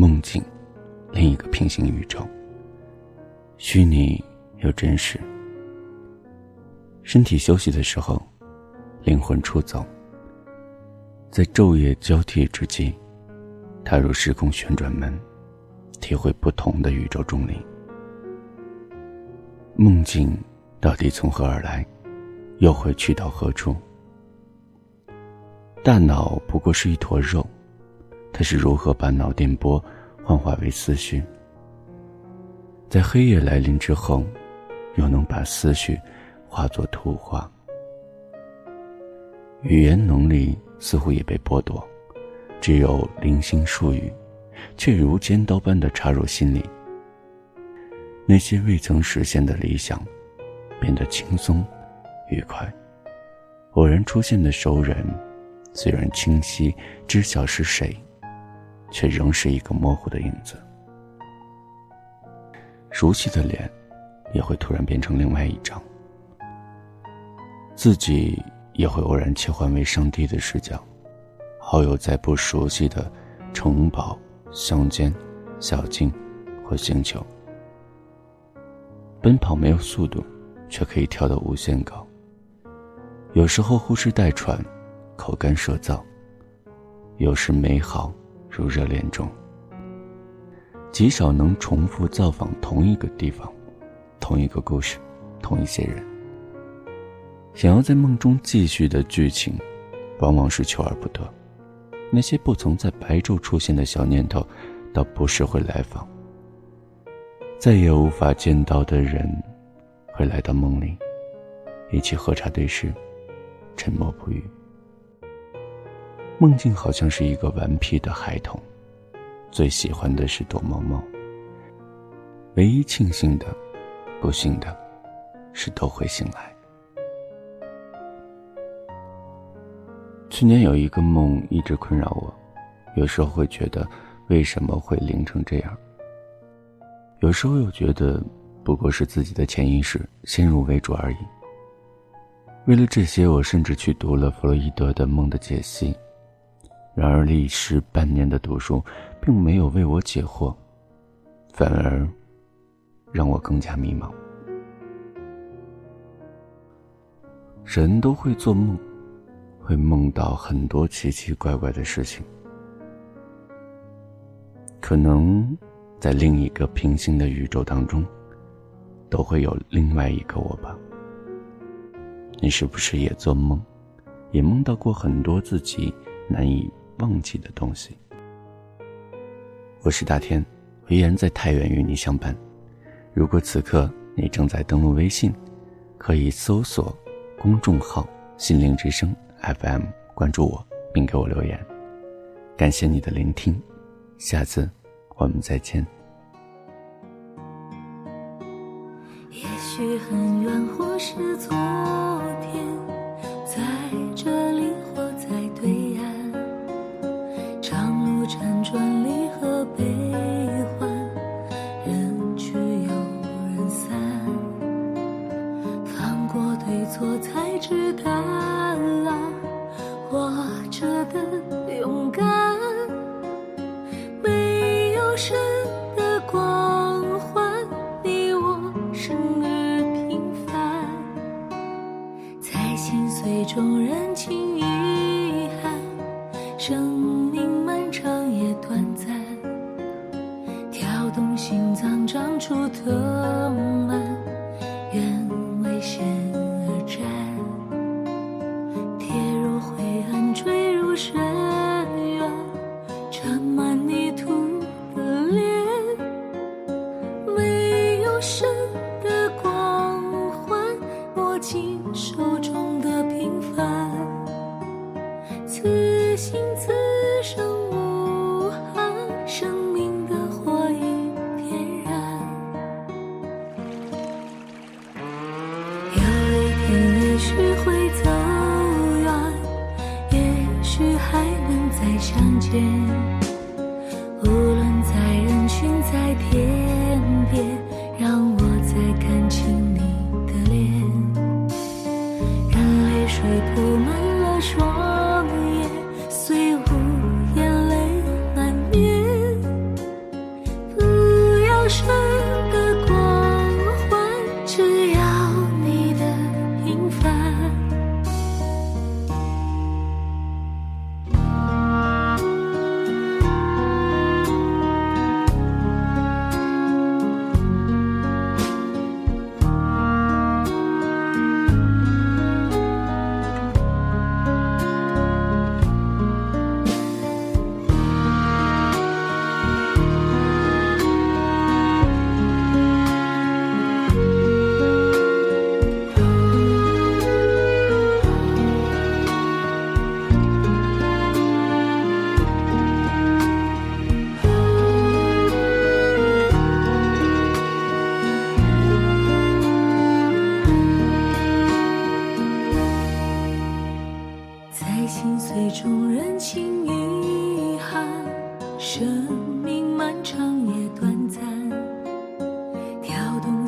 梦境，另一个平行宇宙。虚拟又真实。身体休息的时候，灵魂出走。在昼夜交替之际，踏入时空旋转门，体会不同的宇宙重力。梦境到底从何而来，又会去到何处？大脑不过是一坨肉，他是如何把脑电波幻化为思绪？在黑夜来临之后，又能把思绪化作图画？语言能力似乎也被剥夺，只有零星术语，却如尖刀般的插入心里。那些未曾实现的理想，变得轻松、愉快。偶然出现的熟人，虽然清晰知晓是谁，却仍是一个模糊的影子。熟悉的脸，也会突然变成另外一张。自己。也会偶然切换为上帝的视角，好友在不熟悉的城堡、乡间、小径或星球，奔跑没有速度，却可以跳得无限高。有时候呼哧带喘，口干舌燥；有时美好如热恋中。极少能重复造访同一个地方，同一个故事，同一些人。想要在梦中继续的剧情，往往是求而不得。那些不曾在白昼出现的小念头，倒不是会来访。再也无法见到的人，会来到梦里，一起喝茶对视，沉默不语。梦境好像是一个顽皮的孩童，最喜欢的是躲猫猫。唯一庆幸的，不幸的，是都会醒来。去年有一个梦一直困扰我，有时候会觉得为什么会灵成这样，有时候又觉得不过是自己的潜意识先入为主而已。为了这些，我甚至去读了弗洛伊德的梦的解析，然而历时半年的读书，并没有为我解惑，反而让我更加迷茫。人都会做梦。会梦到很多奇奇怪怪的事情，可能在另一个平行的宇宙当中，都会有另外一个我吧。你是不是也做梦，也梦到过很多自己难以忘记的东西？我是大天，我依然在太原与你相伴。如果此刻你正在登录微信，可以搜索公众号“心灵之声”。FM 关注我，并给我留言，感谢你的聆听，下次我们再见。的勇敢，没有神的光环，你我生而平凡，在心碎中认清遗憾。生命漫长也短暂，跳动心脏长出藤心此生无憾生命的火已点燃。有一天也许会走远也许还能再相见。无论在人群在天边让我再看清你的脸。任泪水铺满了双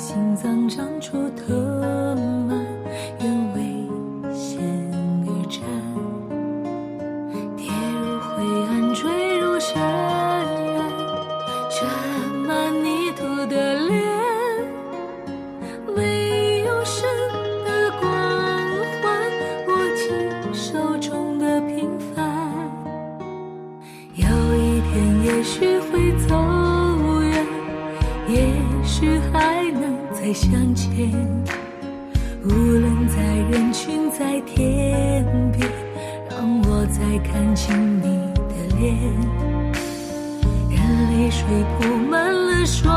心脏长出头。再相见。无论在人群，在天边，让我再看清你的脸。任泪水铺满了双